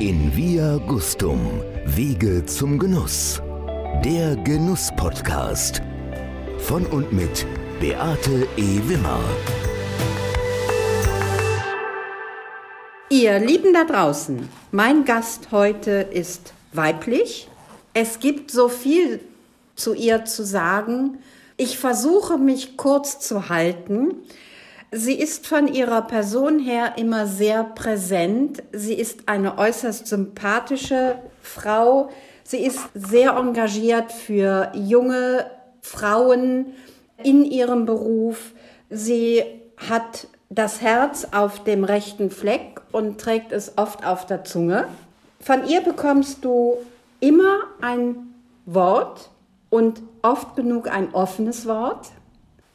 In Via Gustum, Wege zum Genuss. Der Genuss-Podcast. Von und mit Beate E. Wimmer. Ihr Lieben da draußen, mein Gast heute ist weiblich. Es gibt so viel zu ihr zu sagen. Ich versuche mich kurz zu halten. Sie ist von ihrer Person her immer sehr präsent. Sie ist eine äußerst sympathische Frau. Sie ist sehr engagiert für junge Frauen in ihrem Beruf. Sie hat das Herz auf dem rechten Fleck und trägt es oft auf der Zunge. Von ihr bekommst du immer ein Wort und oft genug ein offenes Wort.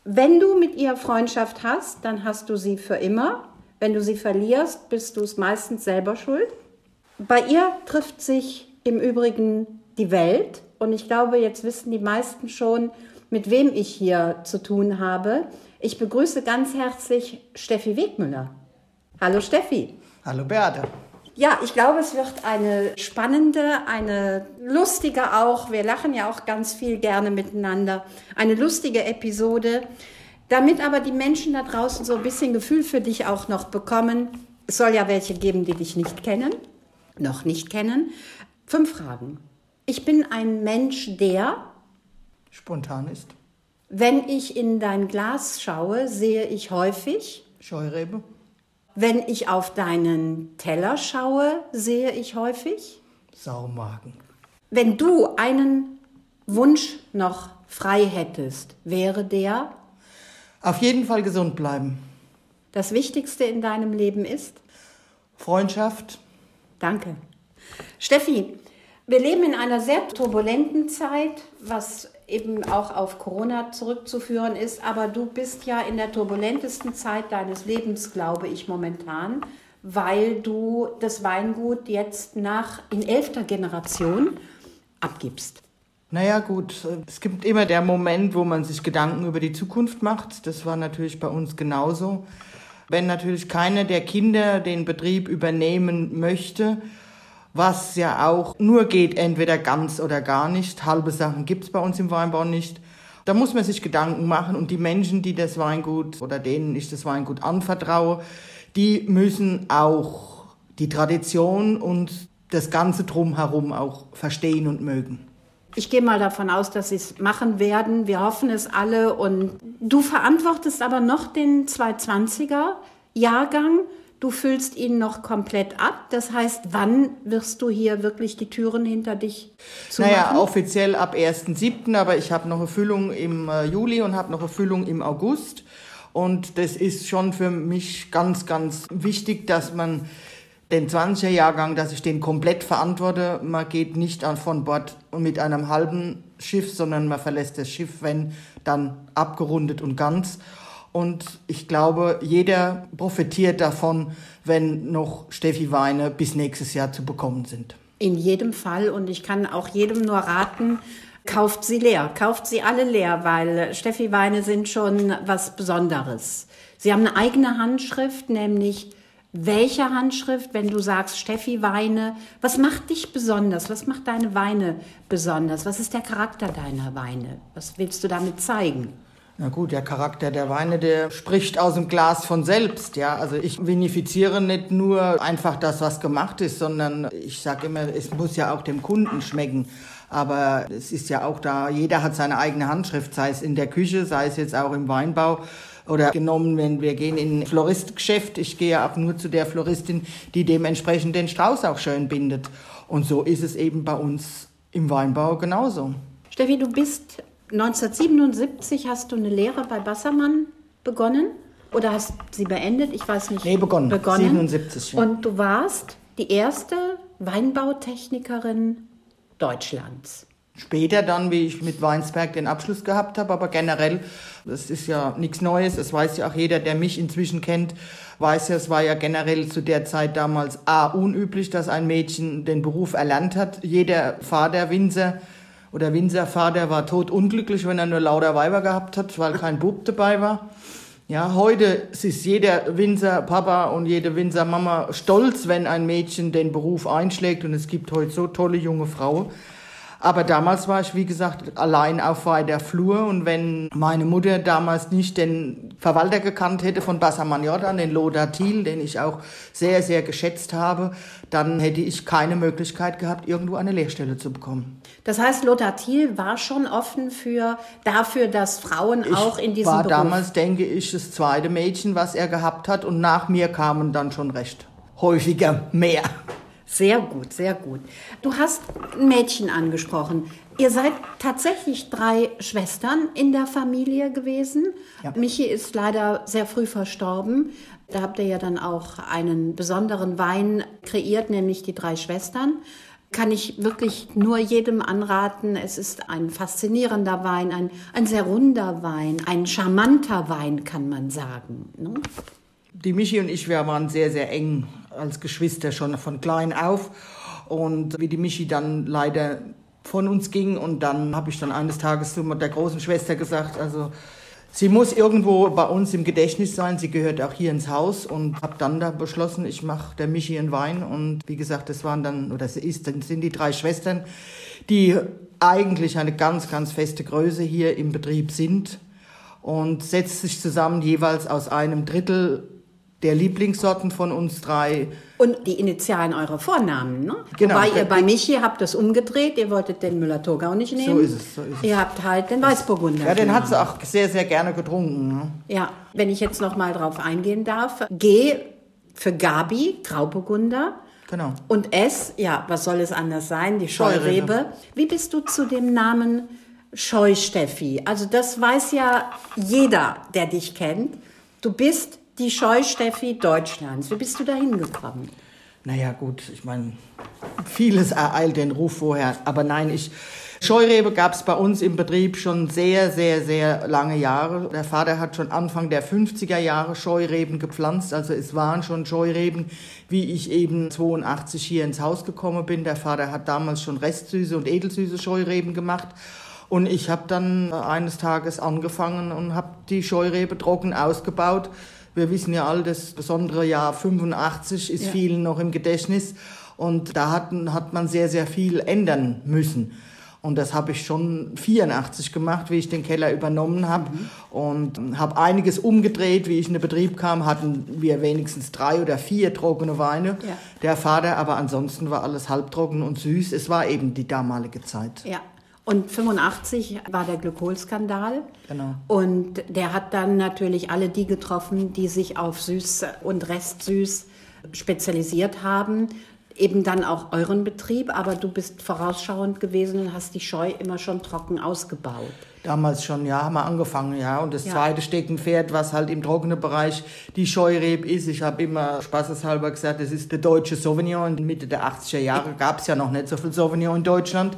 Wenn du mit ihr Freundschaft hast, dann hast du sie für immer. Wenn du sie verlierst, bist du es meistens selber schuld. Bei ihr trifft sich im Übrigen die Welt. Und ich glaube, jetzt wissen die meisten schon, mit wem ich hier zu tun habe. Ich begrüße ganz herzlich Steffi Wegmüller. Hallo Steffi. Hallo Beate. Ja, ich glaube, es wird eine spannende, eine lustige auch, wir lachen ja auch ganz viel gerne miteinander, eine lustige Episode, damit aber die Menschen da draußen so ein bisschen Gefühl für dich auch noch bekommen. Es soll ja welche geben, die dich nicht kennen, noch nicht kennen. Fünf Fragen. Ich bin ein Mensch, der spontan ist. Wenn ich in dein Glas schaue, sehe ich häufig Scheurebe. Wenn ich auf deinen Teller schaue, sehe ich häufig Saumagen. Wenn du einen Wunsch noch frei hättest, wäre der auf jeden Fall gesund bleiben. Das Wichtigste in deinem Leben ist Freundschaft. Danke. Steffi, wir leben in einer sehr turbulenten Zeit, was eben auch auf Corona zurückzuführen ist. Aber du bist ja in der turbulentesten Zeit deines Lebens, glaube ich, momentan, weil du das Weingut jetzt nach in elfter Generation abgibst. Naja gut, es gibt immer der Moment, wo man sich Gedanken über die Zukunft macht. Das war natürlich bei uns genauso. Wenn natürlich keiner der Kinder den Betrieb übernehmen möchte, was ja auch nur geht, entweder ganz oder gar nicht. Halbe Sachen gibt's bei uns im Weinbau nicht. Da muss man sich Gedanken machen und die Menschen, die das Weingut oder denen ich das Weingut anvertraue, die müssen auch die Tradition und das Ganze drumherum auch verstehen und mögen. Ich gehe mal davon aus, dass sie es machen werden. Wir hoffen es alle. Und du verantwortest aber noch den 220er Jahrgang. Du füllst ihn noch komplett ab. Das heißt, wann wirst du hier wirklich die Türen hinter dich zu Naja, offiziell ab 1.7., aber ich habe noch eine Füllung im äh, Juli und habe noch eine Füllung im August. Und das ist schon für mich ganz, ganz wichtig, dass man den 20er Jahrgang, dass ich den komplett verantworte. Man geht nicht von Bord mit einem halben Schiff, sondern man verlässt das Schiff, wenn dann abgerundet und ganz. Und ich glaube, jeder profitiert davon, wenn noch Steffi Weine bis nächstes Jahr zu bekommen sind. In jedem Fall. Und ich kann auch jedem nur raten, kauft sie leer. Kauft sie alle leer, weil Steffi Weine sind schon was Besonderes. Sie haben eine eigene Handschrift, nämlich welche Handschrift, wenn du sagst Steffi Weine, was macht dich besonders? Was macht deine Weine besonders? Was ist der Charakter deiner Weine? Was willst du damit zeigen? Na gut, der Charakter der Weine, der spricht aus dem Glas von selbst, ja. Also ich vinifiziere nicht nur einfach das, was gemacht ist, sondern ich sage immer, es muss ja auch dem Kunden schmecken. Aber es ist ja auch da, jeder hat seine eigene Handschrift, sei es in der Küche, sei es jetzt auch im Weinbau oder genommen, wenn wir gehen in ein Floristgeschäft. Ich gehe auch nur zu der Floristin, die dementsprechend den Strauß auch schön bindet. Und so ist es eben bei uns im Weinbau genauso. Steffi, du bist 1977 hast du eine Lehre bei Bassermann begonnen oder hast sie beendet? Ich weiß nicht. Nee, begonnen. begonnen. 77. Ja. Und du warst die erste Weinbautechnikerin Deutschlands. Später dann, wie ich mit Weinsberg den Abschluss gehabt habe, aber generell, das ist ja nichts Neues, das weiß ja auch jeder, der mich inzwischen kennt, weiß ja, es war ja generell zu der Zeit damals A, unüblich, dass ein Mädchen den Beruf erlernt hat. Jeder Vater, Winzer oder Winzervater war totunglücklich, wenn er nur lauter Weiber gehabt hat, weil kein Bub dabei war. Ja, heute ist jeder Winzer Papa und jede Winzer Mama stolz, wenn ein Mädchen den Beruf einschlägt und es gibt heute so tolle junge Frauen. Aber damals war ich, wie gesagt, allein auf weiter Flur. Und wenn meine Mutter damals nicht den Verwalter gekannt hätte von Bassa Jordan, den Lothar Thiel, den ich auch sehr, sehr geschätzt habe, dann hätte ich keine Möglichkeit gehabt, irgendwo eine Lehrstelle zu bekommen. Das heißt, Lothar Thiel war schon offen für, dafür, dass Frauen ich auch in diesem war Beruf... damals, denke ich, das zweite Mädchen, was er gehabt hat. Und nach mir kamen dann schon recht häufiger mehr. Sehr gut, sehr gut. Du hast ein Mädchen angesprochen. Ihr seid tatsächlich drei Schwestern in der Familie gewesen. Ja. Michi ist leider sehr früh verstorben. Da habt ihr ja dann auch einen besonderen Wein kreiert, nämlich die drei Schwestern. Kann ich wirklich nur jedem anraten. Es ist ein faszinierender Wein, ein, ein sehr runder Wein, ein charmanter Wein, kann man sagen. Ne? Die Michi und ich, wir waren sehr, sehr eng als Geschwister schon von klein auf. Und wie die Michi dann leider von uns ging und dann habe ich dann eines Tages zu der großen Schwester gesagt, also sie muss irgendwo bei uns im Gedächtnis sein, sie gehört auch hier ins Haus und habe dann da beschlossen, ich mache der Michi einen Wein und wie gesagt, das waren dann, oder es ist, dann sind die drei Schwestern, die eigentlich eine ganz, ganz feste Größe hier im Betrieb sind und setzt sich zusammen jeweils aus einem Drittel der Lieblingssorten von uns drei. Und die Initialen eurer Vornamen, ne? Genau. Wobei ihr bei Michi habt das umgedreht, ihr wolltet den Müller-Thurgau nicht nehmen. So ist es, so ist es. Ihr habt halt den Weißburgunder. Ja, den hat sie auch sehr, sehr gerne getrunken. Ne? Ja, wenn ich jetzt noch mal drauf eingehen darf. G für Gabi, Grauburgunder. Genau. Und S, ja, was soll es anders sein? Die Scheurebe. Scheurebe. Wie bist du zu dem Namen Scheu-Steffi? Also das weiß ja jeder, der dich kennt. Du bist die Scheu-Steffi Deutschlands. Wie bist du da hingekommen? Naja, gut, ich meine, vieles ereilt den Ruf vorher. Aber nein, ich. Scheurebe gab es bei uns im Betrieb schon sehr, sehr, sehr lange Jahre. Der Vater hat schon Anfang der 50er Jahre Scheureben gepflanzt. Also es waren schon Scheureben, wie ich eben 82 hier ins Haus gekommen bin. Der Vater hat damals schon restsüße und edelsüße Scheureben gemacht. Und ich habe dann eines Tages angefangen und habe die Scheurebe trocken ausgebaut wir wissen ja all, das besondere Jahr 85 ist ja. vielen noch im Gedächtnis. Und da hat, hat man sehr, sehr viel ändern müssen. Und das habe ich schon 84 gemacht, wie ich den Keller übernommen habe. Mhm. Und habe einiges umgedreht. Wie ich in den Betrieb kam, hatten wir wenigstens drei oder vier trockene Weine. Ja. Der Vater, aber ansonsten war alles halbtrocken und süß. Es war eben die damalige Zeit. Ja. Und 85 war der Glykolskandal. Genau. Und der hat dann natürlich alle die getroffen, die sich auf Süß und Restsüß spezialisiert haben. Eben dann auch euren Betrieb, aber du bist vorausschauend gewesen und hast die Scheu immer schon trocken ausgebaut. Damals schon, ja, haben wir angefangen, ja. Und das ja. zweite Steckenpferd, was halt im trockenen Bereich die Scheureb ist. Ich habe immer spaßeshalber gesagt, das ist der deutsche Sauvignon. In Mitte der 80er Jahre gab es ja noch nicht so viel Sauvignon in Deutschland.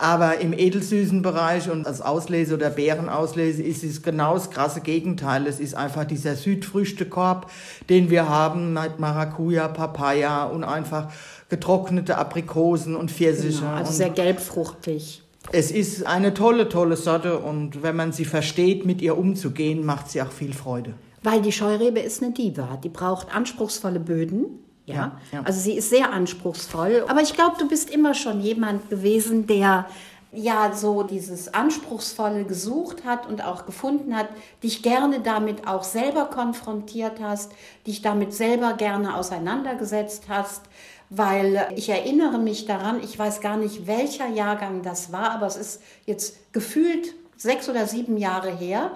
Aber im edelsüßen Bereich und als Auslese oder Beerenauslese ist es genau das krasse Gegenteil. Es ist einfach dieser Südfrüchtekorb, den wir haben mit Maracuja, Papaya und einfach getrocknete Aprikosen und Pfirsiche. Genau, also sehr gelbfruchtig. Es ist eine tolle, tolle Sorte und wenn man sie versteht, mit ihr umzugehen, macht sie auch viel Freude. Weil die Scheurebe ist eine Diva. Die braucht anspruchsvolle Böden. Ja? ja. Also sie ist sehr anspruchsvoll. Aber ich glaube, du bist immer schon jemand gewesen, der ja so dieses Anspruchsvolle gesucht hat und auch gefunden hat, dich gerne damit auch selber konfrontiert hast, dich damit selber gerne auseinandergesetzt hast, weil ich erinnere mich daran, ich weiß gar nicht, welcher Jahrgang das war, aber es ist jetzt gefühlt sechs oder sieben Jahre her,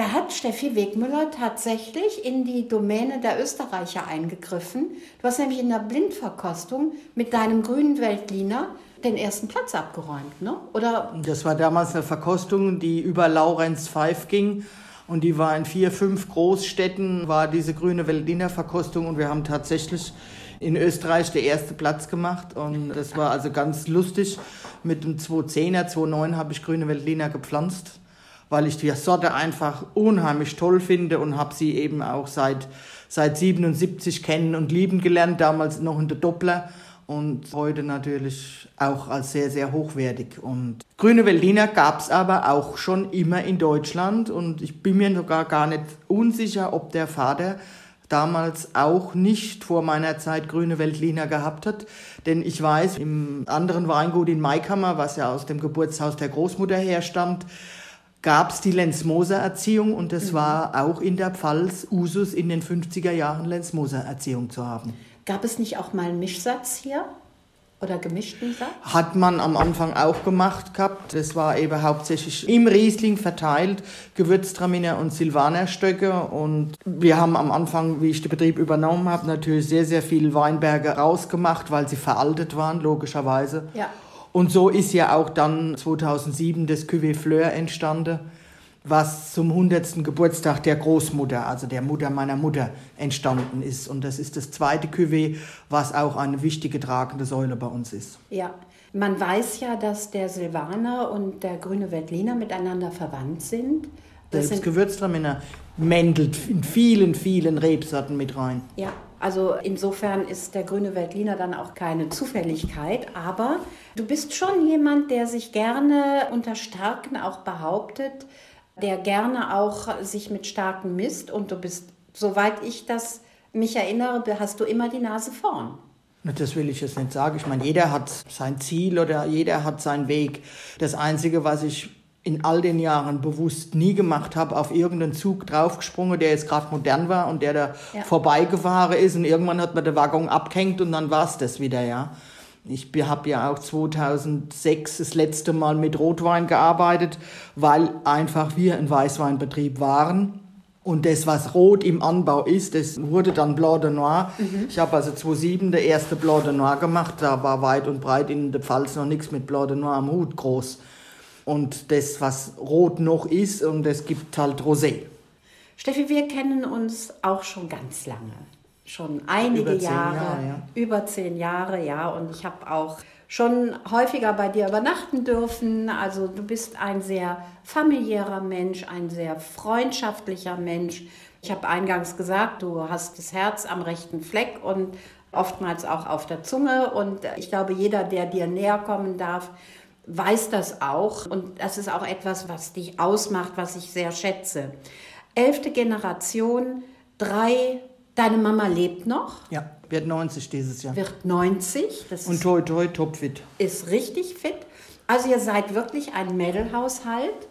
da hat Steffi Wegmüller tatsächlich in die Domäne der Österreicher eingegriffen. Du hast nämlich in der Blindverkostung mit deinem grünen Weltliner den ersten Platz abgeräumt, ne? Oder? Das war damals eine Verkostung, die über Laurenz Pfeif ging. Und die war in vier, fünf Großstädten, war diese grüne Veltliner Verkostung. Und wir haben tatsächlich in Österreich den ersten Platz gemacht. Und das war also ganz lustig. Mit dem 210er, 29 habe ich grüne Veltliner gepflanzt weil ich die Sorte einfach unheimlich toll finde und habe sie eben auch seit, seit 77 kennen und lieben gelernt, damals noch in der Doppler. und heute natürlich auch als sehr, sehr hochwertig. Und grüne Veltliner gab es aber auch schon immer in Deutschland und ich bin mir sogar gar nicht unsicher, ob der Vater damals auch nicht vor meiner Zeit grüne Veltliner gehabt hat. Denn ich weiß, im anderen Weingut in Maikammer, was ja aus dem Geburtshaus der Großmutter herstammt, gab es die Lenz-Moser-Erziehung und es mhm. war auch in der Pfalz Usus in den 50er Jahren Lenz-Moser-Erziehung zu haben. Gab es nicht auch mal einen Mischsatz hier? Oder gemischten Satz? Hat man am Anfang auch gemacht gehabt. Das war eben hauptsächlich im Riesling verteilt, Gewürztraminer und Silvanerstöcke. Und wir haben am Anfang, wie ich den Betrieb übernommen habe, natürlich sehr, sehr viele Weinberge rausgemacht, weil sie veraltet waren, logischerweise. Ja. Und so ist ja auch dann 2007 das Cuvée Fleur entstanden, was zum 100. Geburtstag der Großmutter, also der Mutter meiner Mutter, entstanden ist. Und das ist das zweite Cuvée, was auch eine wichtige tragende Säule bei uns ist. Ja, man weiß ja, dass der Silvaner und der grüne Veltliner miteinander verwandt sind. Das Selbst Gewürztraminer mändelt in vielen, vielen Rebsorten mit rein. Ja, also insofern ist der grüne Veltliner dann auch keine Zufälligkeit, aber du bist schon jemand, der sich gerne unter Starken auch behauptet, der gerne auch sich mit Starken misst und du bist, soweit ich das mich erinnere, hast du immer die Nase vorn. Das will ich jetzt nicht sagen. Ich meine, jeder hat sein Ziel oder jeder hat seinen Weg. Das Einzige, was ich in all den Jahren bewusst nie gemacht habe, auf irgendeinen Zug draufgesprungen, der jetzt gerade modern war und der da ja. vorbeigefahren ist und irgendwann hat man den Waggon abgehängt und dann war es das wieder, ja. Ich habe ja auch 2006 das letzte Mal mit Rotwein gearbeitet, weil einfach wir ein Weißweinbetrieb waren. Und das, was rot im Anbau ist, das wurde dann Blanc de Noir. Mhm. Ich habe also 2007 der erste Blanc de Noir gemacht. Da war weit und breit in der Pfalz noch nichts mit Blanc de Noir am Hut groß und das, was rot noch ist, und es gibt halt Rosé. Steffi, wir kennen uns auch schon ganz lange. Schon einige Jahre, Jahre ja. über zehn Jahre, ja. Und ich habe auch schon häufiger bei dir übernachten dürfen. Also du bist ein sehr familiärer Mensch, ein sehr freundschaftlicher Mensch. Ich habe eingangs gesagt, du hast das Herz am rechten Fleck und oftmals auch auf der Zunge. Und ich glaube, jeder, der dir näher kommen darf, weiß das auch und das ist auch etwas, was dich ausmacht, was ich sehr schätze. Elfte Generation, drei, deine Mama lebt noch? Ja, wird 90 dieses Jahr. Wird 90. Das und toi toi topfit. Ist richtig fit. Also ihr seid wirklich ein Mädelhaushalt.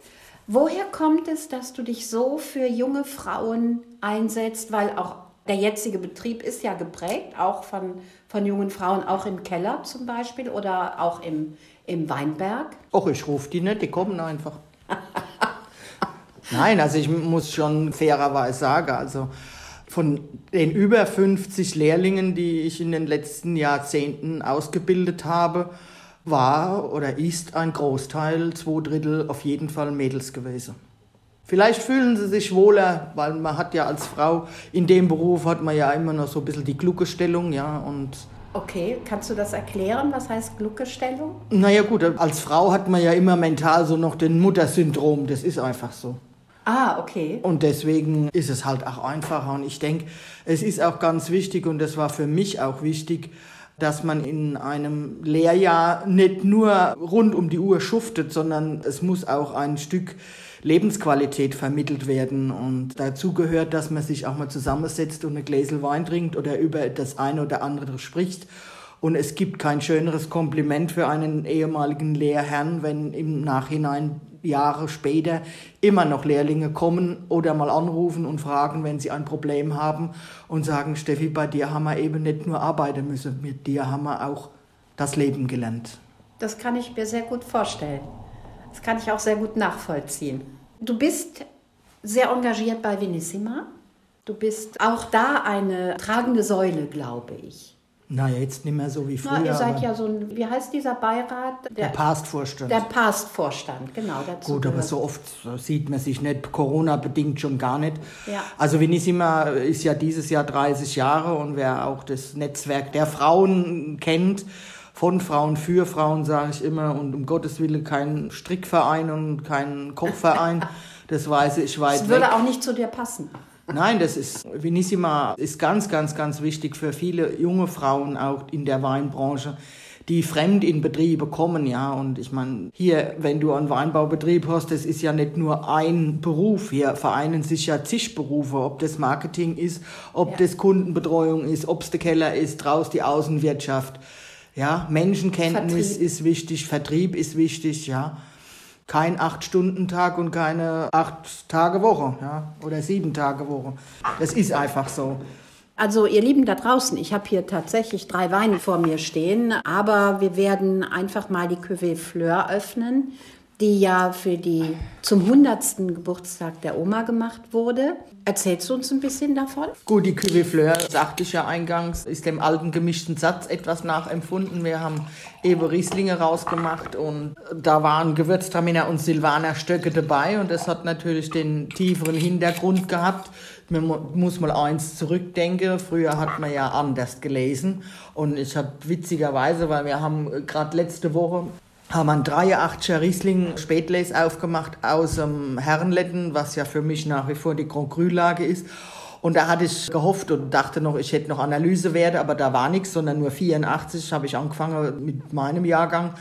Woher kommt es, dass du dich so für junge Frauen einsetzt? Weil auch der jetzige Betrieb ist ja geprägt, auch von, von jungen Frauen, auch im Keller zum Beispiel oder auch im, im Weinberg? Och, ich rufe die nicht, die kommen einfach. Nein, also ich muss schon fairerweise sagen, also von den über 50 Lehrlingen, die ich in den letzten Jahrzehnten ausgebildet habe, war oder ist ein Großteil, zwei Drittel auf jeden Fall Mädels gewesen. Vielleicht fühlen sie sich wohler, weil man hat ja als Frau in dem Beruf hat man ja immer noch so ein bisschen die Gluckestellung, ja, und Okay, kannst du das erklären? Was heißt Gluckestellung? Naja gut, als Frau hat man ja immer mental so noch den Muttersyndrom. Das ist einfach so. Ah, okay. Und deswegen ist es halt auch einfacher. Und ich denke, es ist auch ganz wichtig, und das war für mich auch wichtig, dass man in einem Lehrjahr nicht nur rund um die Uhr schuftet, sondern es muss auch ein Stück Lebensqualität vermittelt werden. Und dazu gehört, dass man sich auch mal zusammensetzt und eine Gläsel Wein trinkt oder über das eine oder andere spricht. Und es gibt kein schöneres Kompliment für einen ehemaligen Lehrherrn, wenn im Nachhinein Jahre später immer noch Lehrlinge kommen oder mal anrufen und fragen, wenn sie ein Problem haben und sagen, Steffi, bei dir haben wir eben nicht nur arbeiten müssen, mit dir haben wir auch das Leben gelernt. Das kann ich mir sehr gut vorstellen. Das kann ich auch sehr gut nachvollziehen. Du bist sehr engagiert bei Venissima. Du bist auch da eine tragende Säule, glaube ich. Naja, jetzt nicht mehr so wie früher. Na, ihr seid ja so ein, wie heißt dieser Beirat? Der, der Pastvorstand. Der Pastvorstand, genau. Dazu Gut, aber so oft sieht man sich nicht, Corona-bedingt schon gar nicht. Ja. Also Venissima ist ja dieses Jahr 30 Jahre und wer auch das Netzwerk der Frauen kennt, von Frauen für Frauen, sage ich immer, und um Gottes Willen kein Strickverein und kein Kochverein. Das weiß ich weit Das würde weg. auch nicht zu dir passen. Nein, das ist, Vinissima ist ganz, ganz, ganz wichtig für viele junge Frauen auch in der Weinbranche die fremd in Betriebe kommen, ja. Und ich meine, hier, wenn du einen Weinbaubetrieb hast, das ist ja nicht nur ein Beruf. Hier vereinen sich ja zig Berufe, ob das Marketing ist, ob ja. das Kundenbetreuung ist, ob es der Keller ist, draus die Außenwirtschaft. Ja, Menschenkenntnis Vertrieb. ist wichtig, Vertrieb ist wichtig, ja. Kein Acht-Stunden-Tag und keine Acht-Tage-Woche, ja, oder Sieben-Tage-Woche. Das ist einfach so. Also ihr Lieben da draußen, ich habe hier tatsächlich drei Weine vor mir stehen, aber wir werden einfach mal die Cuvée Fleur öffnen, die ja für die zum 100. Geburtstag der Oma gemacht wurde. Erzählst du uns ein bisschen davon? Gut, die Cuvée Fleur, sagte ich ja eingangs, ist dem alten gemischten Satz etwas nachempfunden. Wir haben Ewe Rieslinge rausgemacht und da waren Gewürztraminer und Silvaner Stöcke dabei und das hat natürlich den tieferen Hintergrund gehabt man muss mal eins zurückdenken. Früher hat man ja anders gelesen. Und ich habe witzigerweise, weil wir haben gerade letzte Woche haben einen 83er Riesling Spätles aufgemacht aus dem Herrenletten, was ja für mich nach wie vor die Grand Cru-Lage ist. Und da hatte ich gehofft und dachte noch, ich hätte noch Analysewerte, aber da war nichts, sondern nur 84 habe ich angefangen mit meinem Jahrgang.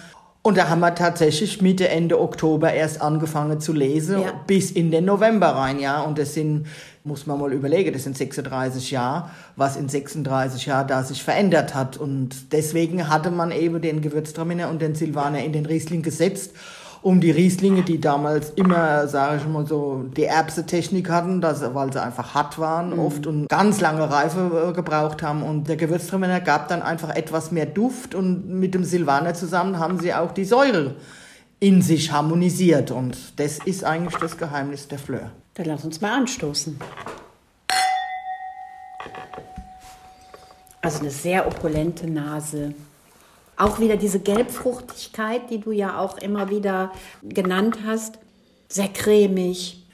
Und da haben wir tatsächlich Mitte, Ende Oktober erst angefangen zu lesen, ja. bis in den November rein, ja. Und das sind muss man mal überlegen, das sind 36 Jahre, was in 36 Jahren da sich verändert hat. Und deswegen hatte man eben den Gewürztraminer und den Silvaner in den Riesling gesetzt, um die Rieslinge, die damals immer, sage ich mal so, die Erbse-Technik hatten, dass, weil sie einfach hart waren mhm. oft und ganz lange Reife äh, gebraucht haben. Und der Gewürztraminer gab dann einfach etwas mehr Duft und mit dem Silvaner zusammen haben sie auch die Säure in sich harmonisiert. Und das ist eigentlich das Geheimnis der Fleur. Dann lass uns mal anstoßen. Also eine sehr opulente Nase. Auch wieder diese Gelbfruchtigkeit, die du ja auch immer wieder genannt hast. Sehr cremig.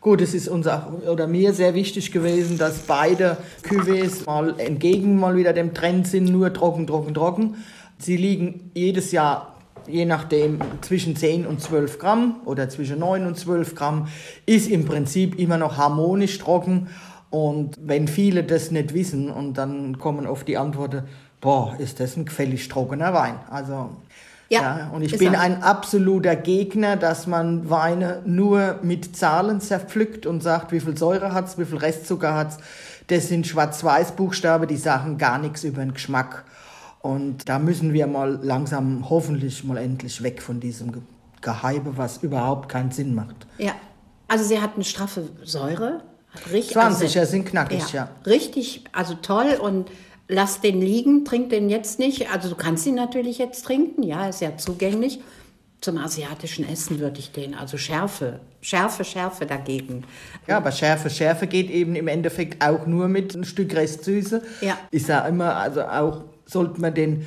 Gut, es ist uns auch, oder mir sehr wichtig gewesen, dass beide Cuvées mal entgegen mal wieder dem Trend sind, nur trocken, trocken, trocken. Sie liegen jedes Jahr je nachdem zwischen 10 und 12 Gramm oder zwischen 9 und 12 Gramm, ist im Prinzip immer noch harmonisch trocken. Und wenn viele das nicht wissen und dann kommen oft die Antworten, boah, ist das ein gefällig trockener Wein. Also ja, ja, und ich bin er. ein absoluter Gegner, dass man Weine nur mit Zahlen zerpflückt und sagt, wie viel Säure hat's, wie viel Restzucker hat's. Das sind Schwarz-Weiß-Buchstaben, die sagen gar nichts über den Geschmack. Und da müssen wir mal langsam hoffentlich mal endlich weg von diesem Geheibe, was überhaupt keinen Sinn macht. Ja, also sie hat eine straffe Säure. Richtig, 20er also, sind knackig, ja, ja. Richtig, also toll und lass den liegen, trink den jetzt nicht. Also du kannst ihn natürlich jetzt trinken, ja, ist ja zugänglich. Zum asiatischen Essen würde ich den, also Schärfe, Schärfe, Schärfe dagegen. Ja, aber Schärfe, Schärfe geht eben im Endeffekt auch nur mit ein Stück Restsüße. Ja. Ist ja immer, also auch sollte man den,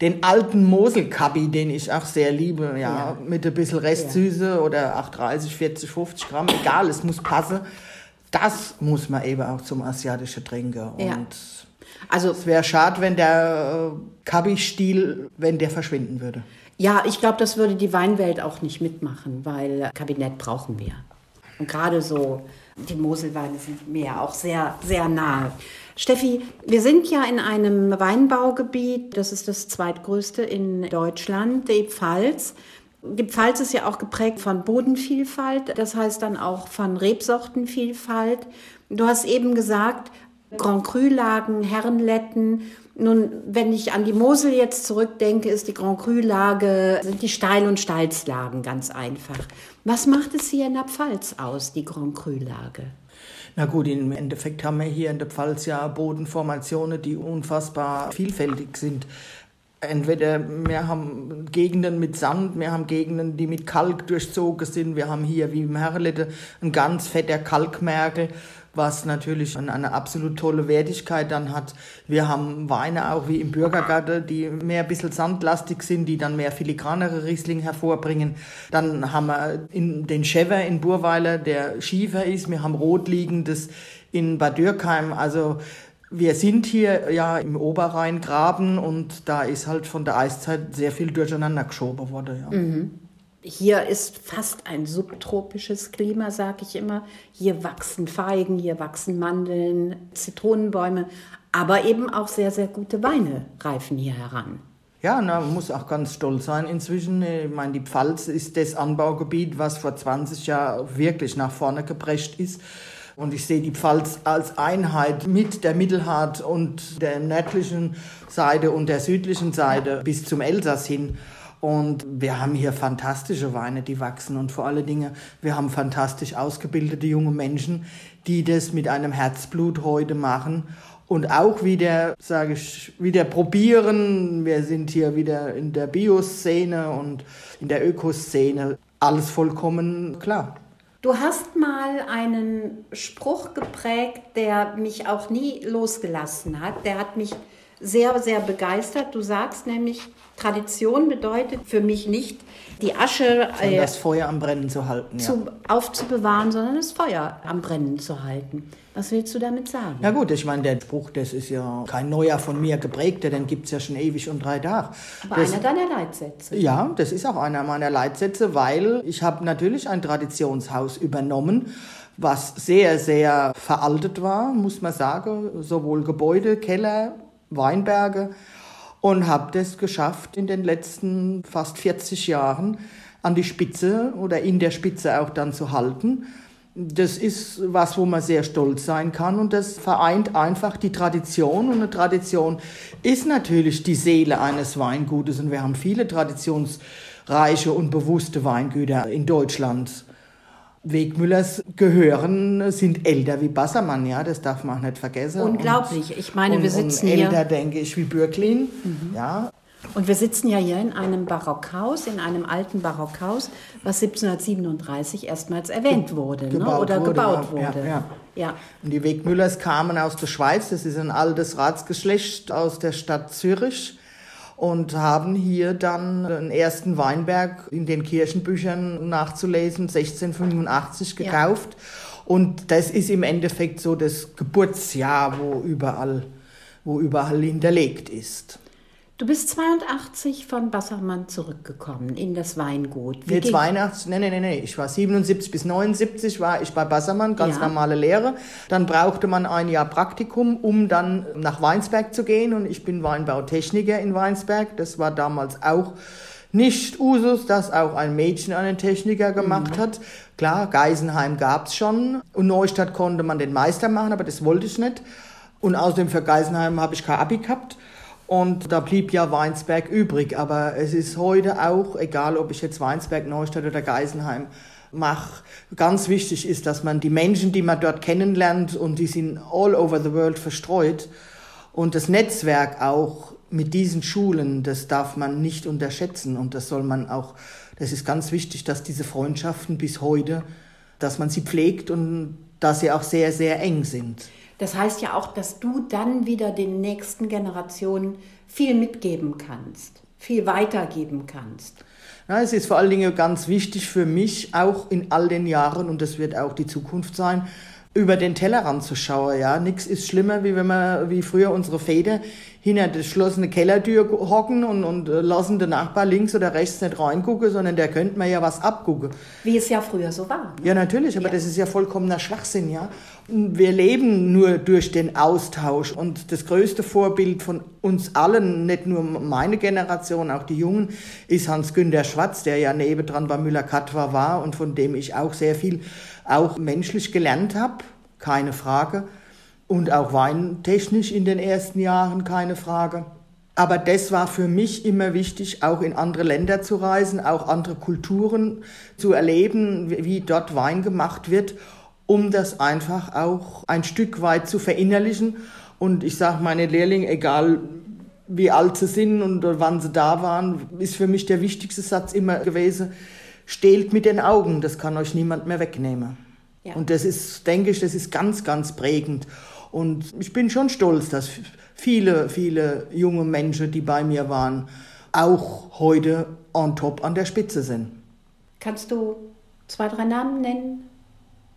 den alten Moselkabi, den ich auch sehr liebe, ja, ja. mit ein bisschen Restsüße ja. oder 830, 40, 50 Gramm, egal, es muss passen. Das muss man eben auch zum asiatischen trinken. Und ja. Also, es wäre schade, wenn der äh, Kabi-Stil, wenn der verschwinden würde. Ja, ich glaube, das würde die Weinwelt auch nicht mitmachen, weil Kabinett brauchen wir. Und gerade so, die Moselweine sind mir ja auch sehr, sehr nahe. Steffi, wir sind ja in einem Weinbaugebiet, das ist das zweitgrößte in Deutschland, die Pfalz. Die Pfalz ist ja auch geprägt von Bodenvielfalt, das heißt dann auch von Rebsortenvielfalt. Du hast eben gesagt, Grand Cru-Lagen, Herrenletten. Nun, wenn ich an die Mosel jetzt zurückdenke, ist die Grand Cru-Lage, sind die Steil- und Stalzlagen ganz einfach. Was macht es hier in der Pfalz aus, die Grand Cru-Lage? Na gut, im Endeffekt haben wir hier in der Pfalz ja Bodenformationen, die unfassbar vielfältig sind. Entweder wir haben Gegenden mit Sand, wir haben Gegenden, die mit Kalk durchzogen sind. Wir haben hier wie im Herrlette ein ganz fetter Kalkmergel was natürlich eine absolut tolle Wertigkeit dann hat. Wir haben Weine auch wie im Bürgergarten, die mehr ein bisschen sandlastig sind, die dann mehr filigranere Riesling hervorbringen. Dann haben wir in den Schever in Burweiler, der schiefer ist. Wir haben Rotliegendes in Bad Dürkheim. Also wir sind hier ja im Oberrheingraben und da ist halt von der Eiszeit sehr viel durcheinander geschoben worden. Ja. Mhm. Hier ist fast ein subtropisches Klima, sage ich immer. Hier wachsen Feigen, hier wachsen Mandeln, Zitronenbäume, aber eben auch sehr, sehr gute Weine reifen hier heran. Ja, na, man muss auch ganz stolz sein inzwischen. Ich meine, die Pfalz ist das Anbaugebiet, was vor 20 Jahren wirklich nach vorne geprescht ist. Und ich sehe die Pfalz als Einheit mit der Mittelhart und der nördlichen Seite und der südlichen Seite bis zum Elsass hin. Und wir haben hier fantastische Weine, die wachsen. Und vor allen Dingen, wir haben fantastisch ausgebildete junge Menschen, die das mit einem Herzblut heute machen und auch wieder, sage ich, wieder probieren. Wir sind hier wieder in der Bioszene und in der Ökoszene. Alles vollkommen klar. Du hast mal einen Spruch geprägt, der mich auch nie losgelassen hat. Der hat mich sehr, sehr begeistert. Du sagst nämlich, Tradition bedeutet für mich nicht, die Asche äh, das Feuer am Brennen zu halten, zu, aufzubewahren, sondern das Feuer am Brennen zu halten. Was willst du damit sagen? Na gut, ich meine, der Spruch, das ist ja kein neuer von mir geprägter, den gibt es ja schon ewig und drei Tage. Aber das, einer deiner Leitsätze. Ja, das ist auch einer meiner Leitsätze, weil ich habe natürlich ein Traditionshaus übernommen, was sehr, sehr veraltet war, muss man sagen. Sowohl Gebäude, Keller, Weinberge und habe das geschafft in den letzten fast 40 Jahren an die Spitze oder in der Spitze auch dann zu halten das ist was, wo man sehr stolz sein kann und das vereint einfach die Tradition und eine Tradition ist natürlich die Seele eines Weingutes und wir haben viele traditionsreiche und bewusste Weingüter in Deutschland. Wegmüllers gehören, sind älter wie Bassermann, ja, das darf man auch nicht vergessen. Unglaublich. Und, ich meine, wir sitzen und hier. Älter, denke ich, wie Bürklin, mhm. ja. Und wir sitzen ja hier in einem Barockhaus, in einem alten Barockhaus, was 1737 erstmals erwähnt wurde ne? oder wurde, gebaut wurde. Ja, ja. ja, Und die Wegmüllers kamen aus der Schweiz, das ist ein altes Ratsgeschlecht aus der Stadt Zürich und haben hier dann den ersten Weinberg in den Kirchenbüchern nachzulesen, 1685 gekauft. Ja. Und das ist im Endeffekt so das Geburtsjahr, wo überall, wo überall hinterlegt ist. Du bist 82 von Bassermann zurückgekommen in das Weingut. Wie nee, 82, nee, nee, nee, nee. Ich war 77 bis 79 war ich bei Bassermann, ganz ja. normale Lehre. Dann brauchte man ein Jahr Praktikum, um dann nach Weinsberg zu gehen. Und ich bin Weinbautechniker in Weinsberg. Das war damals auch nicht Usus, dass auch ein Mädchen einen Techniker gemacht mhm. hat. Klar, Geisenheim gab's schon. Und Neustadt konnte man den Meister machen, aber das wollte ich nicht. Und außerdem für Geisenheim habe ich kein Abi gehabt. Und da blieb ja Weinsberg übrig. Aber es ist heute auch, egal ob ich jetzt Weinsberg, Neustadt oder Geisenheim mache, ganz wichtig ist, dass man die Menschen, die man dort kennenlernt, und die sind all over the world verstreut, und das Netzwerk auch mit diesen Schulen, das darf man nicht unterschätzen. Und das soll man auch, das ist ganz wichtig, dass diese Freundschaften bis heute, dass man sie pflegt und dass sie auch sehr, sehr eng sind. Das heißt ja auch, dass du dann wieder den nächsten Generationen viel mitgeben kannst, viel weitergeben kannst. Ja, es ist vor allen Dingen ganz wichtig für mich, auch in all den Jahren, und das wird auch die Zukunft sein, über den Tellerrand zu schauen. Ja, nichts ist schlimmer, wie wenn man wie früher unsere Väter hinter der geschlossene Kellertür hocken und, und äh, lassen den Nachbar links oder rechts nicht reingucken, sondern der könnte mir ja was abgucken. Wie es ja früher so war. Ne? Ja, natürlich, aber ja. das ist ja vollkommener Schwachsinn, ja. Wir leben nur durch den Austausch und das größte Vorbild von uns allen, nicht nur meine Generation, auch die Jungen, ist Hans-Günter Schwarz, der ja nebendran bei Müller-Katwa war und von dem ich auch sehr viel auch menschlich gelernt habe, keine Frage. Und auch weintechnisch in den ersten Jahren, keine Frage. Aber das war für mich immer wichtig, auch in andere Länder zu reisen, auch andere Kulturen zu erleben, wie dort Wein gemacht wird, um das einfach auch ein Stück weit zu verinnerlichen. Und ich sage meine Lehrlinge, egal wie alt sie sind und wann sie da waren, ist für mich der wichtigste Satz immer gewesen, stehlt mit den Augen, das kann euch niemand mehr wegnehmen. Ja. Und das ist, denke ich, das ist ganz, ganz prägend. Und ich bin schon stolz, dass viele, viele junge Menschen, die bei mir waren, auch heute on top an der Spitze sind. Kannst du zwei, drei Namen nennen?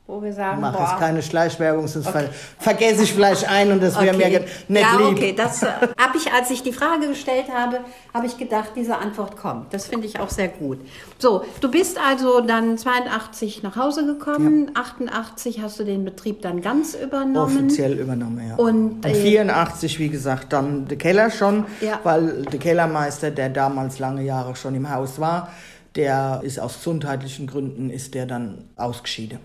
Wo wir sagen, Mach boah, jetzt keine Schleichwerbung, sonst ver vergesse ich vielleicht ein und das wäre mir Okay. nicht ja, lieb. okay, das äh, habe ich, als ich die Frage gestellt habe, habe ich gedacht, diese Antwort kommt. Das finde ich auch sehr gut. So, du bist also dann 82 nach Hause gekommen, 88 hast du den Betrieb dann ganz übernommen. Offiziell übernommen, ja. Und, äh, 84, wie gesagt, dann der Keller schon, Ja. weil der Kellermeister, der damals lange Jahre schon im Haus war, der ist aus gesundheitlichen Gründen, ist der dann ausgeschieden.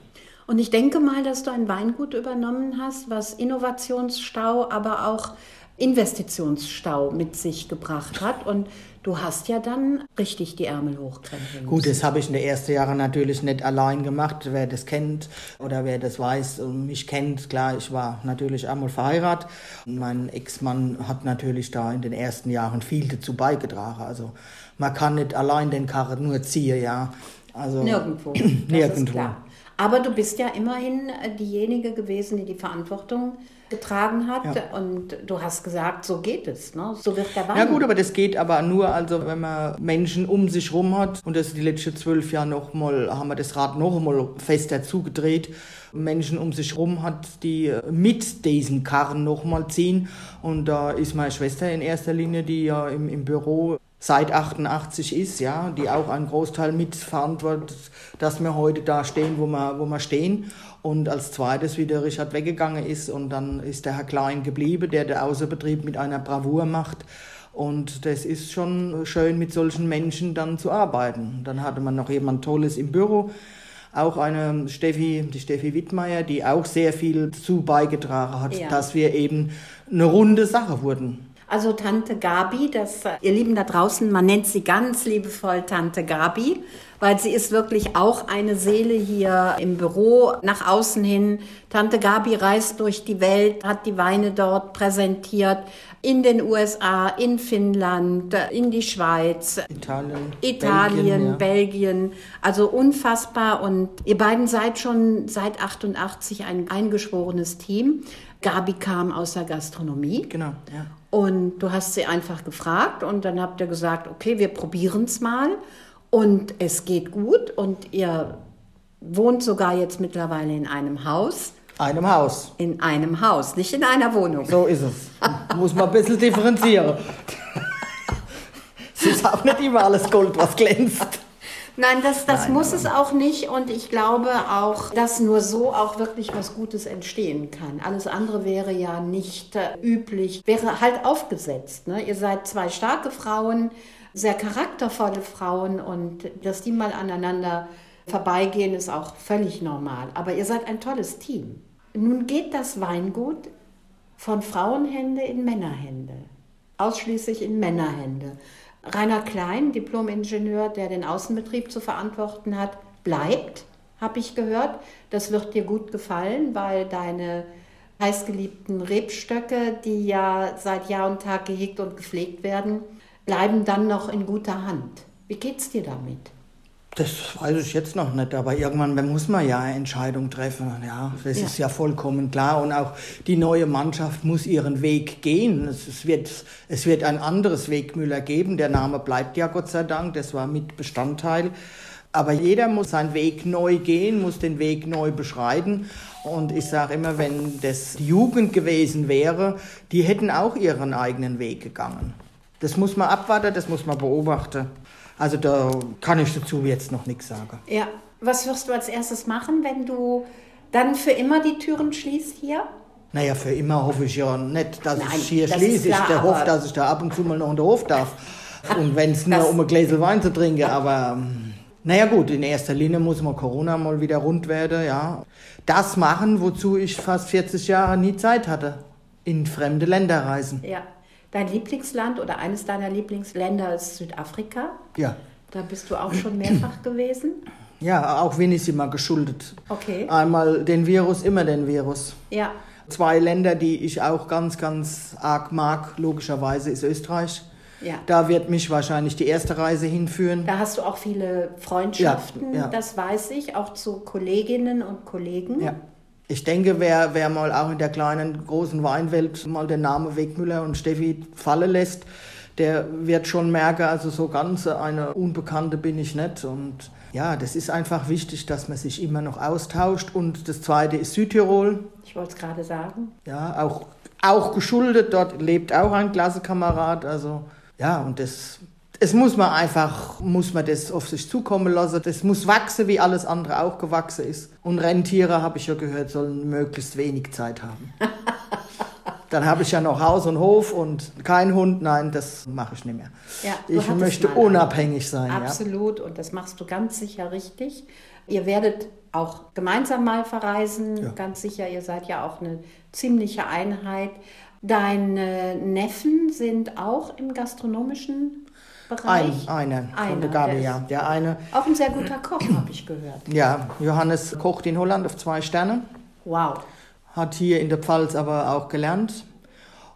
Und ich denke mal, dass du ein Weingut übernommen hast, was Innovationsstau, aber auch Investitionsstau mit sich gebracht hat. Und du hast ja dann richtig die Ärmel hochkrempeln Gut, das habe ich in den ersten Jahren natürlich nicht allein gemacht. Wer das kennt oder wer das weiß und mich kennt, klar, ich war natürlich einmal verheiratet. Und mein Ex-Mann hat natürlich da in den ersten Jahren viel dazu beigetragen. Also man kann nicht allein den Karren nur ziehen, ja. Also Nirgendwo. Das Nirgendwo. Aber du bist ja immerhin äh, diejenige gewesen, die die Verantwortung getragen hat. Ja. Und du hast gesagt, so geht es. Ne? So wird der Wein. Ja gut, aber das geht aber nur, also wenn man Menschen um sich rum hat und das die letzten zwölf Jahre noch mal, haben wir das Rad noch mal fester zugedreht, Menschen um sich rum hat, die mit diesen Karren noch mal ziehen und da ist meine Schwester in erster Linie, die ja im, im Büro seit 88 ist, ja, die auch einen Großteil mitverantwortet, dass wir heute da stehen, wo wir, wo wir stehen. Und als zweites, wie der Richard weggegangen ist und dann ist der Herr Klein geblieben, der den Außenbetrieb mit einer Bravour macht. Und das ist schon schön, mit solchen Menschen dann zu arbeiten. Dann hatte man noch jemand Tolles im Büro, auch eine Steffi, die Steffi Wittmeier, die auch sehr viel zu beigetragen hat, Ja. dass wir eben eine runde Sache wurden. Also Tante Gabi, das, äh, ihr Lieben da draußen, man nennt sie ganz liebevoll Tante Gabi, weil sie ist wirklich auch eine Seele hier im Büro nach außen hin. Tante Gabi reist durch die Welt, hat die Weine dort präsentiert, in den USA, in Finnland, äh, in die Schweiz, Italien, Italien, Belgien, Belgien, ja. also unfassbar. Und ihr beiden seid schon seit 88 ein eingeschworenes Team. Gabi kam aus der Gastronomie. Genau, ja. Und du hast sie einfach gefragt und dann habt ihr gesagt, okay, wir probieren es mal. Und es geht gut und ihr wohnt sogar jetzt mittlerweile in einem Haus. Einem Haus. In einem Haus, nicht in einer Wohnung. So ist es. Muss man ein bisschen differenzieren. es ist auch nicht immer alles Gold, was glänzt. Nein, das, das Nein, muss es auch nicht. Und ich glaube auch, dass nur so auch wirklich was Gutes entstehen kann. Alles andere wäre ja nicht äh, üblich, wäre halt aufgesetzt. Ne? Ihr seid zwei starke Frauen, sehr charaktervolle Frauen und dass die mal aneinander vorbeigehen, ist auch völlig normal. Aber ihr seid ein tolles Team. Nun geht das Weingut von Frauenhände in Männerhände. Ausschließlich in Männerhände. Rainer Klein, Diplom-Ingenieur, der den Außenbetrieb zu verantworten hat, bleibt, habe ich gehört. Das wird dir gut gefallen, weil deine heißgeliebten Rebstöcke, die ja seit Jahr und Tag gehegt und gepflegt werden, bleiben dann noch in guter Hand. Wie geht's dir damit? Das weiß ich jetzt noch nicht, aber irgendwann muss man ja eine Entscheidung treffen. Ja, das Ja. ist ja vollkommen klar. Und auch die neue Mannschaft muss ihren Weg gehen. Es, es, wird, es wird ein anderes Wegmüller geben. Der Name bleibt ja Gott sei Dank. Das war mit Bestandteil. Aber jeder muss seinen Weg neu gehen, muss den Weg neu beschreiten. Und ich sage immer, wenn das die Jugend gewesen wäre, die hätten auch ihren eigenen Weg gegangen. Das muss man abwarten, das muss man beobachten. Also da kann ich dazu jetzt noch nichts sagen. Ja. Was wirst du als erstes machen, wenn du dann für immer die Türen schließt hier? Naja, für immer hoffe ich ja nicht, dass Nein, ich hier das schließe. Ich klar, der hoffe, dass ich da ab und zu mal noch in den Hof darf. Und wenn es nur um ein Gläsel Wein zu trinken, aber ähm, naja gut, in erster Linie muss mal Corona mal wieder rund werden, ja. Das machen, wozu ich fast 40 Jahre nie Zeit hatte. In fremde Länder reisen. Ja. Dein Lieblingsland oder eines deiner Lieblingsländer ist Südafrika. Ja. Da bist du auch schon mehrfach gewesen. Ja, auch Winnisima geschuldet. Okay. Einmal den Virus, immer den Virus. Ja. Zwei Länder, die ich auch ganz, ganz arg mag, logischerweise, ist Österreich. Ja. Da wird mich wahrscheinlich die erste Reise hinführen. Da hast du auch viele Freundschaften, Ja, ja. das weiß ich, auch zu Kolleginnen und Kollegen. Ja. Ich denke, wer, wer mal auch in der kleinen, großen Weinwelt mal den Namen Wegmüller und Steffi fallen lässt, der wird schon merken, also so ganz eine Unbekannte bin ich nicht. Und Ja, das ist einfach wichtig, dass man sich immer noch austauscht. Und das Zweite ist Südtirol. Ich wollte es gerade sagen. Ja, auch, auch geschuldet. Dort lebt auch ein Klassenkamerad. Also ja, und das es muss man einfach, muss man das auf sich zukommen lassen. Das muss wachsen, wie alles andere auch gewachsen ist. Und Rentiere, habe ich ja gehört, sollen möglichst wenig Zeit haben. Dann habe ich ja noch Haus und Hof und kein Hund. Nein, das mache ich nicht mehr. Ja, ich möchte unabhängig sein. Absolut, ja. und das machst du ganz sicher richtig. Ihr werdet auch gemeinsam mal verreisen, ja. ganz sicher. Ihr seid ja auch eine ziemliche Einheit. Deine Neffen sind auch im gastronomischen Bereich? Ein, eine, eine von Gabi, ja. Der eine. Auch ein sehr guter Koch, habe ich gehört. Ja, Johannes kocht in Holland auf zwei Sterne. Wow. Hat hier in der Pfalz aber auch gelernt.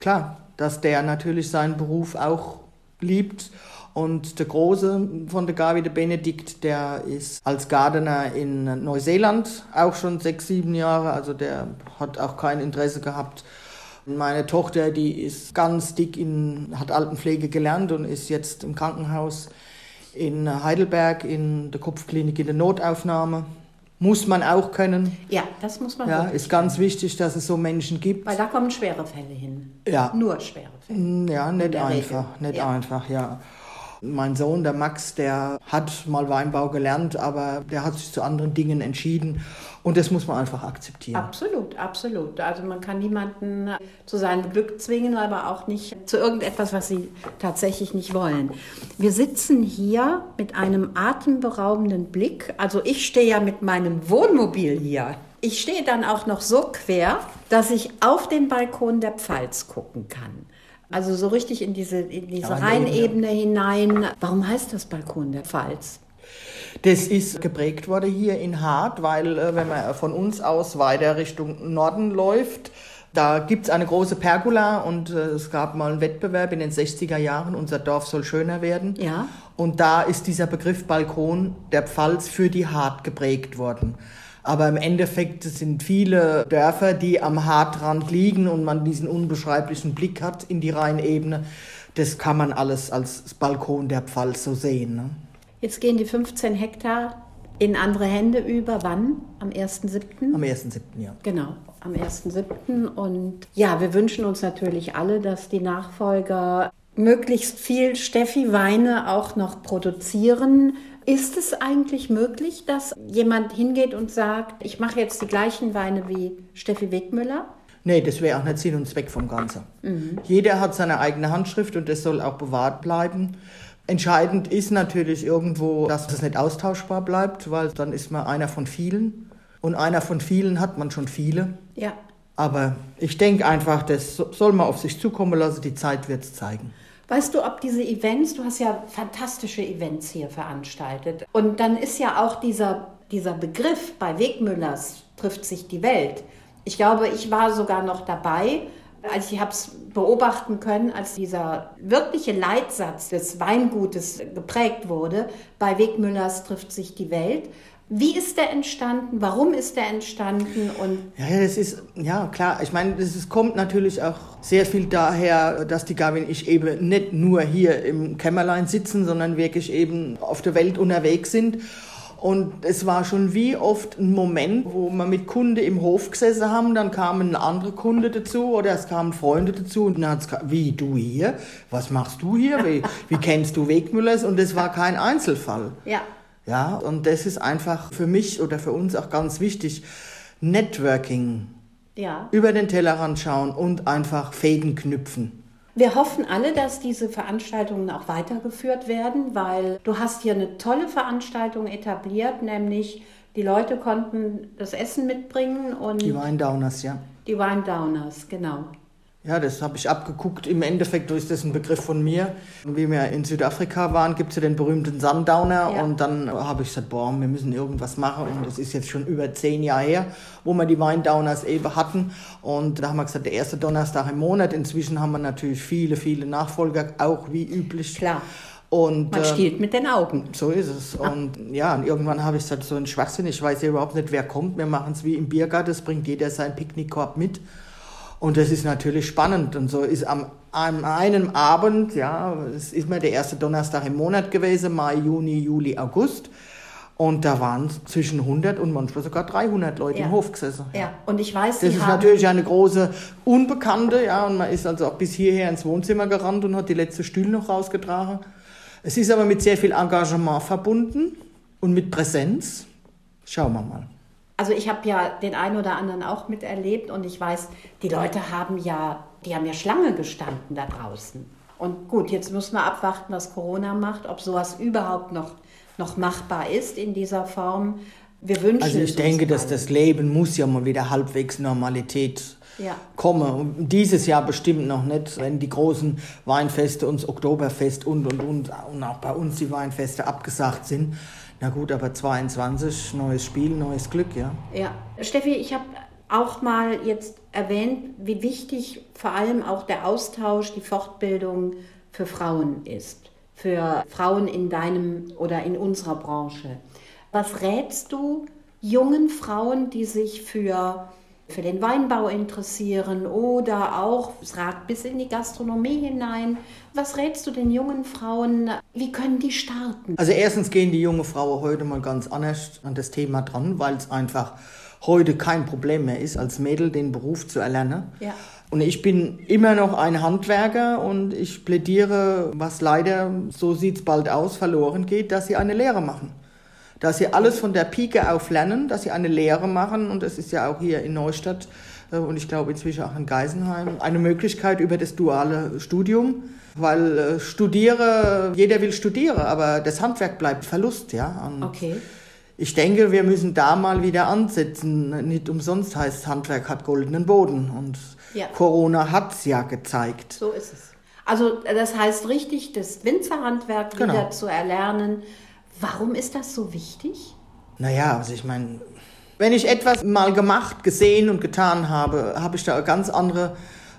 Klar, dass der natürlich seinen Beruf auch liebt. Und der Große von der Gabi, der Benedikt, der ist als Gardener in Neuseeland auch schon sechs, sieben Jahre. Also der hat auch kein Interesse gehabt, meine Tochter, die ist ganz dick in, hat Altenpflege gelernt und ist jetzt im Krankenhaus in Heidelberg in der Kopfklinik in der Notaufnahme. Muss man auch können. Ja, das muss man. Ja, ist ganz wichtig, dass es so Menschen gibt. Weil da kommen schwere Fälle hin. Ja. Nur schwere Fälle. Ja, nicht einfach, Regel. nicht ja. einfach, ja. Mein Sohn, der Max, der hat mal Weinbau gelernt, aber der hat sich zu anderen Dingen entschieden. Und das muss man einfach akzeptieren. Absolut, absolut. Also man kann niemanden zu seinem Glück zwingen, aber auch nicht zu irgendetwas, was sie tatsächlich nicht wollen. Wir sitzen hier mit einem atemberaubenden Blick. Also ich stehe ja mit meinem Wohnmobil hier. Ich stehe dann auch noch so quer, dass ich auf den Balkon der Pfalz gucken kann. Also so richtig in diese, in diese ja, Rheinebene hinein. Warum heißt das Balkon der Pfalz? Das ist geprägt worden hier in Hart, weil äh, wenn man von uns aus weiter Richtung Norden läuft, da gibt es eine große Pergola und äh, es gab mal einen Wettbewerb in den 60er Jahren, unser Dorf soll schöner werden. Ja. Und da ist dieser Begriff Balkon der Pfalz für die Hart geprägt worden. Aber im Endeffekt sind viele Dörfer, die am Hartrand liegen und man diesen unbeschreiblichen Blick hat in die Rheinebene. Das kann man alles als Balkon der Pfalz so sehen. Ne? Jetzt gehen die 15 Hektar in andere Hände über. Wann? Am 1.7.? Am 1.7., ja. Genau, am 1.7. Und ja, wir wünschen uns natürlich alle, dass die Nachfolger möglichst viel Steffi-Weine auch noch produzieren. Ist es eigentlich möglich, dass jemand hingeht und sagt, ich mache jetzt die gleichen Weine wie Steffi Wegmüller? Nee, das wäre auch nicht Sinn und Zweck vom Ganzen. Mhm. Jeder hat seine eigene Handschrift und das soll auch bewahrt bleiben. Entscheidend ist natürlich irgendwo, dass es nicht austauschbar bleibt, weil dann ist man einer von vielen. Und einer von vielen hat man schon viele. Ja. Aber ich denke einfach, das soll man auf sich zukommen lassen, die Zeit wird es zeigen. Weißt du, ob diese Events, du hast ja fantastische Events hier veranstaltet. Und dann ist ja auch dieser, dieser Begriff bei Wegmüllers trifft sich die Welt. Ich glaube, ich war sogar noch dabei, als ich habe es beobachten können, als dieser wirkliche Leitsatz des Weingutes geprägt wurde, bei Wegmüllers trifft sich die Welt. Wie ist der entstanden? Warum ist der entstanden? Und ja, das ist, ja klar, ich meine, das kommt natürlich auch sehr viel daher, dass die Gabi und ich eben nicht nur hier im Kämmerlein sitzen, sondern wirklich eben auf der Welt unterwegs sind. Und es war schon wie oft ein Moment, wo wir mit Kunde im Hof gesessen haben, dann kamen andere Kunde dazu oder es kamen Freunde dazu und dann hat's wie du hier, was machst du hier, wie, wie kennst du Wegmüllers und es war kein Einzelfall. Ja. Ja, und das ist einfach für mich oder für uns auch ganz wichtig. Networking. Ja. Über den Tellerrand schauen und einfach Fäden knüpfen. Wir hoffen alle, dass diese Veranstaltungen auch weitergeführt werden, weil du hast hier eine tolle Veranstaltung etabliert, nämlich die Leute konnten das Essen mitbringen und die Weindowners, ja. Die Weindowners, genau. Ja, das habe ich abgeguckt. Im Endeffekt ist das ein Begriff von mir. Wie wir in Südafrika waren, gibt es ja den berühmten Sundowner. Ja. Und dann habe ich gesagt, boah, wir müssen irgendwas machen. Und das ist jetzt schon über zehn Jahre her, wo wir die Weindowners eben hatten. Und da haben wir gesagt, der erste Donnerstag im Monat. Inzwischen haben wir natürlich viele, viele Nachfolger, auch wie üblich. Klar. Und, Man stiehlt mit den Augen. So ist es. Ah. Und ja, und irgendwann habe ich gesagt, so ein Schwachsinn, ich weiß ja überhaupt nicht, wer kommt. Wir machen es wie im Biergarten, es bringt jeder seinen Picknickkorb mit. Und das ist natürlich spannend. Und so ist am, am einen Abend, ja, es ist mir der erste Donnerstag im Monat gewesen, Mai, Juni, Juli, August. Und da waren zwischen 100 und manchmal sogar 300 Leute Ja. im Hof gesessen. Ja, und ich weiß, Das Sie ist haben, natürlich eine große Unbekannte, ja, und man ist also auch bis hierher ins Wohnzimmer gerannt und hat die letzte Stühle noch rausgetragen. Es ist aber mit sehr viel Engagement verbunden und mit Präsenz. Schauen wir mal. Also ich habe ja den einen oder anderen auch miterlebt und ich weiß, die Leute haben ja, die haben ja Schlange gestanden da draußen. Und gut, jetzt müssen wir abwarten, was Corona macht, ob sowas überhaupt noch, noch machbar ist in dieser Form. Wir wünschen Also ich denke, uns dass das Leben muss ja mal wieder halbwegs Normalität Ja. kommen. Und dieses Jahr bestimmt noch nicht, wenn die großen Weinfeste und das Oktoberfest und und und und auch bei uns die Weinfeste abgesagt sind. Na gut, aber 22, neues Spiel, neues Glück, ja. Ja, Steffi, ich habe auch mal jetzt erwähnt, wie wichtig vor allem auch der Austausch, die Fortbildung für Frauen ist. Für Frauen in deinem oder in unserer Branche. Was rätst du jungen Frauen, die sich für, für den Weinbau interessieren oder auch, es ragt bis in die Gastronomie hinein, was rätst du den jungen Frauen, wie können die starten? Also erstens gehen die junge Frauen heute mal ganz anders an das Thema dran, weil es einfach heute kein Problem mehr ist, als Mädel den Beruf zu erlernen. Ja. Und ich bin immer noch ein Handwerker und ich plädiere, was leider, so sieht es bald aus, verloren geht, dass sie eine Lehre machen. Dass sie alles von der Pike auf lernen, dass sie eine Lehre machen und das ist ja auch hier in Neustadt und ich glaube inzwischen auch in Geisenheim eine Möglichkeit über das duale Studium, weil äh, studiere, jeder will studieren, aber das Handwerk bleibt Verlust, ja. Und Okay. ich denke, wir müssen da mal wieder ansetzen. Nicht umsonst heißt Handwerk hat goldenen Boden und Ja. Corona hat's ja gezeigt. So ist es. Also das heißt richtig, das Winzerhandwerk Genau. wieder zu erlernen. Warum ist das so wichtig? Naja, also ich meine, wenn ich etwas mal gemacht, gesehen und getan habe, habe ich da eine ganz andere,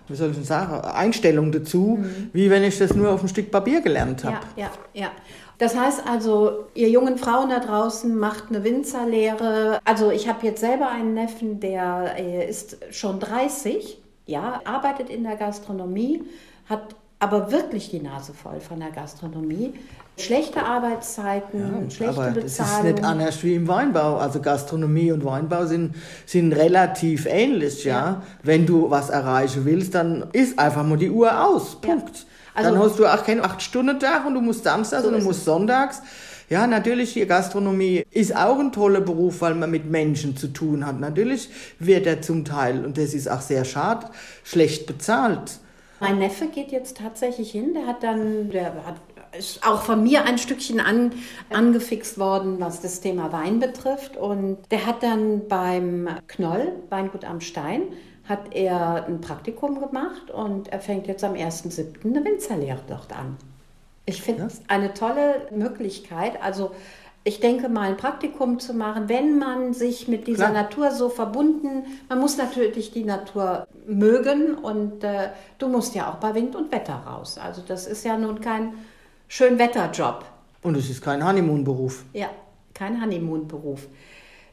wie soll ich denn sagen, Einstellung dazu, wie wenn ich das nur auf ein Stück Papier gelernt habe. Ja, ja, ja. Das heißt also, ihr jungen Frauen da draußen macht eine Winzerlehre. Also ich habe jetzt selber einen Neffen, der äh, ist schon 30, ja, arbeitet in der Gastronomie, hat aber wirklich die Nase voll von der Gastronomie. Schlechte Arbeitszeiten, schlechte Aber das ist Bezahlung. nicht anders wie im Weinbau. Also Gastronomie und Weinbau sind, sind relativ ähnlich, ja? Ja. Wenn du was erreichen willst, dann ist einfach mal die Uhr aus. Ja. Punkt. Also- dann hast du auch keinen 8-Stunden-Tag und du musst samstags So und du musst sonntags. Ja, natürlich, die Gastronomie ist auch ein toller Beruf, weil man mit Menschen zu tun hat. Natürlich wird er zum Teil, und das ist auch sehr schade, schlecht bezahlt. Mein Neffe geht jetzt tatsächlich hin, der hat dann, der hat, auch von mir ein Stückchen an, angefixt worden, was das Thema Wein betrifft. Und der hat dann beim Knoll, Weingut am Stein, hat er ein Praktikum gemacht und er fängt jetzt am 1.7. eine Winzerlehre dort an. Ich finde es eine tolle Möglichkeit. Also ich denke mal ein Praktikum zu machen, wenn man sich mit dieser Klar. Natur so verbunden, man muss natürlich die Natur mögen und äh, du musst ja auch bei Wind und Wetter raus. Also das ist ja nun kein Schönwetterjob. Und es ist kein Honeymoon-Beruf. Ja, kein Honeymoon-Beruf.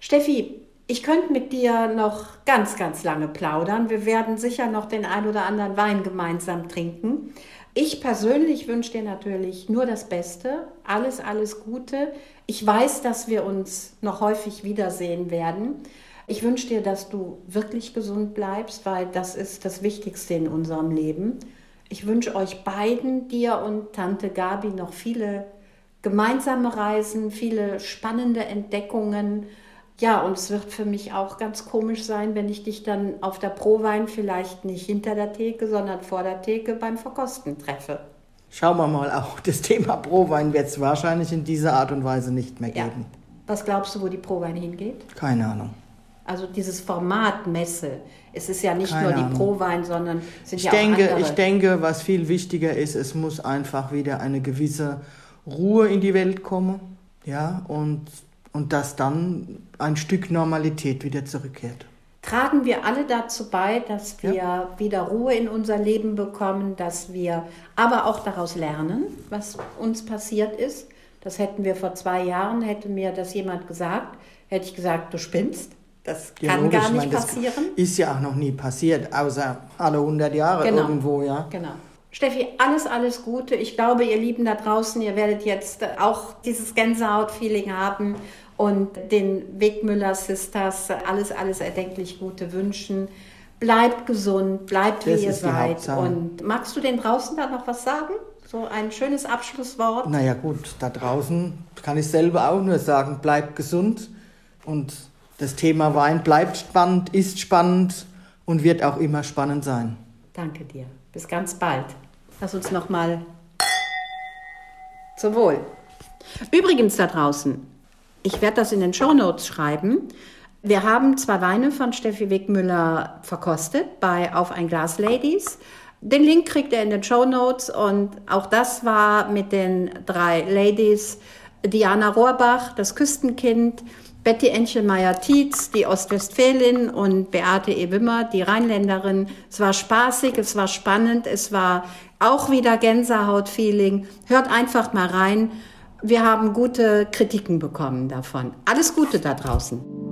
Steffi, ich könnte mit dir noch ganz, ganz lange plaudern. Wir werden sicher noch den ein oder anderen Wein gemeinsam trinken. Ich persönlich wünsche dir natürlich nur das Beste, alles, alles Gute. Ich weiß, dass wir uns noch häufig wiedersehen werden. Ich wünsche dir, dass du wirklich gesund bleibst, weil das ist das Wichtigste in unserem Leben. Ich wünsche euch beiden, dir und Tante Gabi, noch viele gemeinsame Reisen, viele spannende Entdeckungen. Ja, und es wird für mich auch ganz komisch sein, wenn ich dich dann auf der Prowein vielleicht nicht hinter der Theke, sondern vor der Theke beim Verkosten treffe. Schauen wir mal, auch das Thema Prowein wird es wahrscheinlich in dieser Art und Weise nicht mehr Ja. geben. Was glaubst du, wo die Prowein hingeht? Keine Ahnung. Also dieses Format Messe. Es ist ja nicht Keine nur die Ahnung. Prowein, sondern es sind Ich ja denke, auch andere. ich denke, was viel wichtiger ist, es muss einfach wieder eine gewisse Ruhe in die Welt kommen, ja, und, und dass dann ein Stück Normalität wieder zurückkehrt. tragen wir alle dazu bei, dass wir wieder Ruhe in unser Leben bekommen, dass wir aber auch daraus lernen, was uns passiert ist. Das hätten wir vor zwei Jahren, hätte mir das jemand gesagt, hätte ich gesagt, du spinnst. Das kann logisch, gar ich nicht meine, passieren. Ist ja auch noch nie passiert, außer alle 100 Jahre Genau. irgendwo, ja. Genau. Steffi, alles, alles Gute. Ich glaube, ihr Lieben da draußen, ihr werdet jetzt auch dieses Gänsehaut-Feeling haben und den Wegmüller Sisters alles, alles erdenklich Gute wünschen. Bleibt gesund, bleibt wie Das ihr ist die seid. Und magst du den draußen da noch was sagen? So ein schönes Abschlusswort. Naja gut, da draußen kann ich selber auch nur sagen, bleibt gesund und das Thema Wein bleibt spannend, ist spannend und wird auch immer spannend sein. Danke dir. Bis ganz bald. Lass uns noch mal zum Wohl. Übrigens da draußen, ich werde das in den Shownotes schreiben. Wir haben zwei Weine von Steffi Wegmüller verkostet bei Auf ein Glas Ladies. Den Link kriegt ihr in den Shownotes und auch das war mit den drei Ladies Diana Rohrbach, das Küstenkind, Betty Enchelmeier-Tietz, die Ostwestfälin und Beate E. Wimmer, die Rheinländerin. Es war spaßig, es war spannend, es war auch wieder Gänsehaut-Feeling. Hört einfach mal rein. Wir haben gute Kritiken bekommen davon. Alles Gute da draußen.